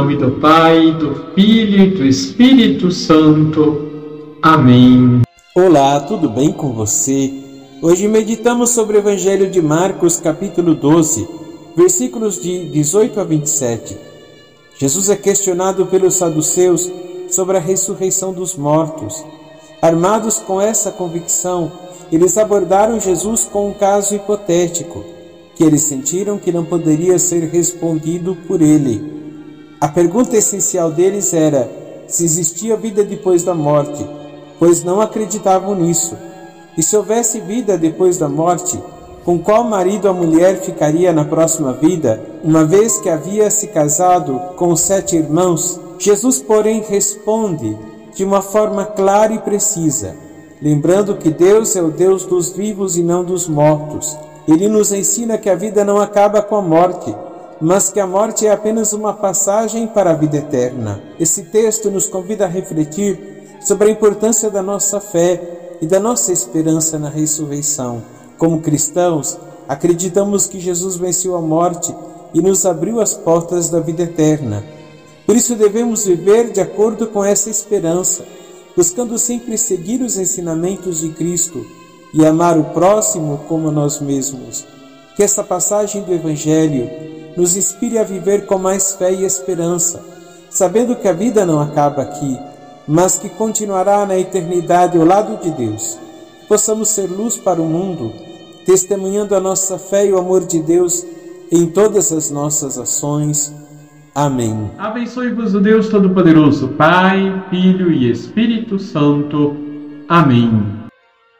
nome do Pai, do Filho e do Espírito Santo. Amém. Olá, tudo bem com você? Hoje meditamos sobre o Evangelho de Marcos, capítulo 12, versículos de 18 a 27. Jesus é questionado pelos saduceus sobre a ressurreição dos mortos. Armados com essa convicção, eles abordaram Jesus com um caso hipotético, que eles sentiram que não poderia ser respondido por ele. A pergunta essencial deles era se existia vida depois da morte pois não acreditavam nisso. E se houvesse vida depois da morte, com qual marido a mulher ficaria na próxima vida, uma vez que havia se casado com sete irmãos? Jesus, porém, responde de uma forma clara e precisa, lembrando que Deus é o Deus dos vivos e não dos mortos. Ele nos ensina que a vida não acaba com a morte, mas que a morte é apenas uma passagem para a vida eterna. Esse texto nos convida a refletir sobre a importância da nossa fé e da nossa esperança na ressurreição. Como cristãos, acreditamos que Jesus venceu a morte e nos abriu as portas da vida eterna. Por isso devemos viver de acordo com essa esperança, buscando sempre seguir os ensinamentos de Cristo e amar o próximo como nós mesmos. Que essa passagem do Evangelho nos inspire a viver com mais fé e esperança, sabendo que a vida não acaba aqui mas que continuará na eternidade ao lado de Deus. Possamos ser luz para o mundo, testemunhando a nossa fé e o amor de Deus em todas as nossas ações. Amém. Abençoe-vos o Deus Todo-Poderoso, Pai, Filho e Espírito Santo. Amém.